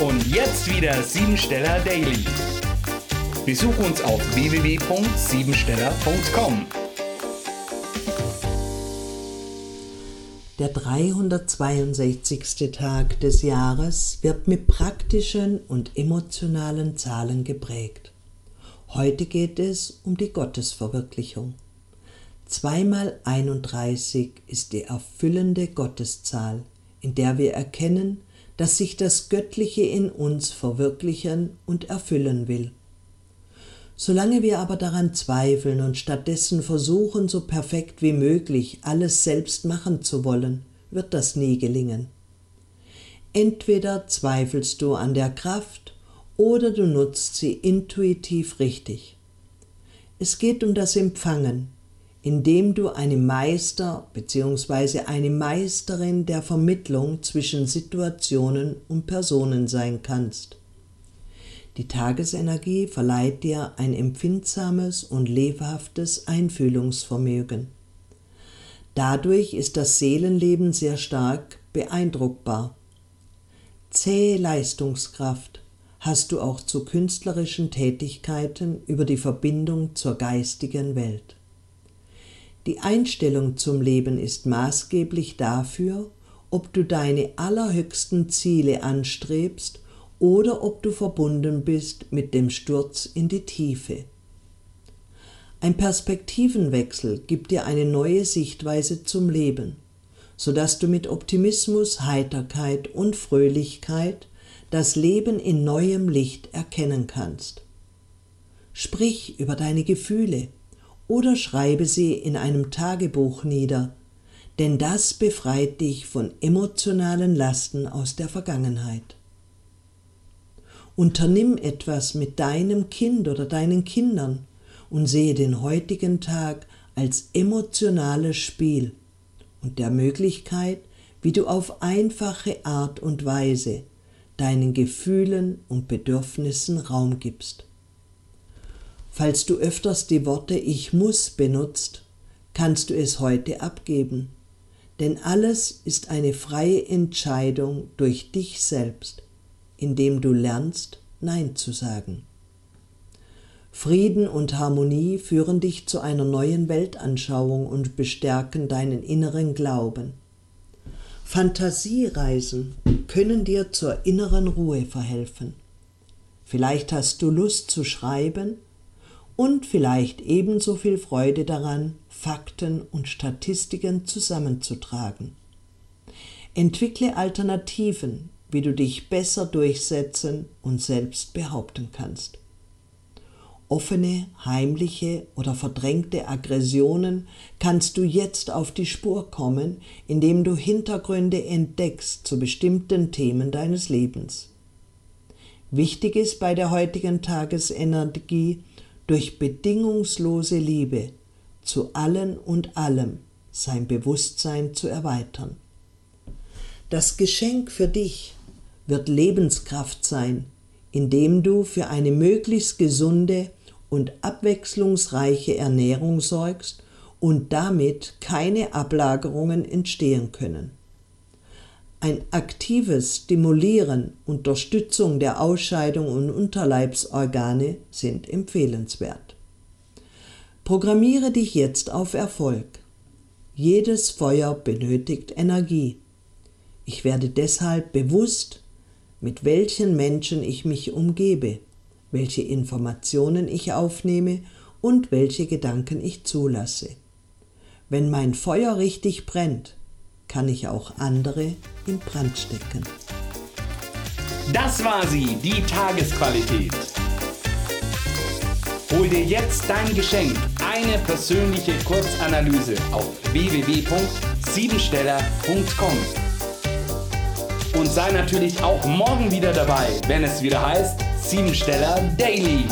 Und jetzt wieder Siebensteller Daily. Besuch uns auf www.siebensteller.com. Der 362. Tag des Jahres wird mit praktischen und emotionalen Zahlen geprägt. Heute geht es um die Gottesverwirklichung. Zweimal 31 ist die erfüllende Gotteszahl, in der wir erkennen, dass sich das Göttliche in uns verwirklichen und erfüllen will. Solange wir aber daran zweifeln und stattdessen versuchen, so perfekt wie möglich alles selbst machen zu wollen, wird das nie gelingen. Entweder zweifelst du an der Kraft oder du nutzt sie intuitiv richtig. Es geht um das Empfangen, indem du eine Meister bzw. eine Meisterin der Vermittlung zwischen Situationen und Personen sein kannst. Die Tagesenergie verleiht dir ein empfindsames und lebhaftes Einfühlungsvermögen. Dadurch ist das Seelenleben sehr stark beeindruckbar. Zähe Leistungskraft hast du auch zu künstlerischen Tätigkeiten über die Verbindung zur geistigen Welt. Die Einstellung zum Leben ist maßgeblich dafür, ob du deine allerhöchsten Ziele anstrebst oder ob du verbunden bist mit dem Sturz in die Tiefe. Ein Perspektivenwechsel gibt dir eine neue Sichtweise zum Leben, sodass du mit Optimismus, Heiterkeit und Fröhlichkeit das Leben in neuem Licht erkennen kannst. Sprich über deine Gefühle, oder schreibe sie in einem Tagebuch nieder, denn das befreit dich von emotionalen Lasten aus der Vergangenheit. Unternimm etwas mit deinem Kind oder deinen Kindern und sehe den heutigen Tag als emotionales Spiel und der Möglichkeit, wie du auf einfache Art und Weise deinen Gefühlen und Bedürfnissen Raum gibst. Falls du öfters die Worte Ich muss benutzt, kannst du es heute abgeben, denn alles ist eine freie Entscheidung durch dich selbst, indem du lernst Nein zu sagen. Frieden und Harmonie führen dich zu einer neuen Weltanschauung und bestärken deinen inneren Glauben. Fantasiereisen können dir zur inneren Ruhe verhelfen. Vielleicht hast du Lust zu schreiben und vielleicht ebenso viel Freude daran, Fakten und Statistiken zusammenzutragen. Entwickle Alternativen, wie du dich besser durchsetzen und selbst behaupten kannst. Offene, heimliche oder verdrängte Aggressionen kannst du jetzt auf die Spur kommen, indem du Hintergründe entdeckst zu bestimmten Themen deines Lebens. Wichtig ist bei der heutigen Tagesenergie, durch bedingungslose Liebe zu allen und allem sein Bewusstsein zu erweitern. Das Geschenk für dich wird Lebenskraft sein, indem du für eine möglichst gesunde und abwechslungsreiche Ernährung sorgst und damit keine Ablagerungen entstehen können. Ein aktives Stimulieren, Unterstützung der Ausscheidung und Unterleibsorgane sind empfehlenswert. Programmiere dich jetzt auf Erfolg. Jedes Feuer benötigt Energie. Ich werde deshalb bewusst, mit welchen Menschen ich mich umgebe, welche Informationen ich aufnehme und welche Gedanken ich zulasse. Wenn mein Feuer richtig brennt, kann ich auch andere in Brand stecken. Das war sie, die Tagesqualität. Hol dir jetzt dein Geschenk, eine persönliche Kurzanalyse auf www.siebensteller.com. Und sei natürlich auch morgen wieder dabei, wenn es wieder heißt Siebensteller Daily.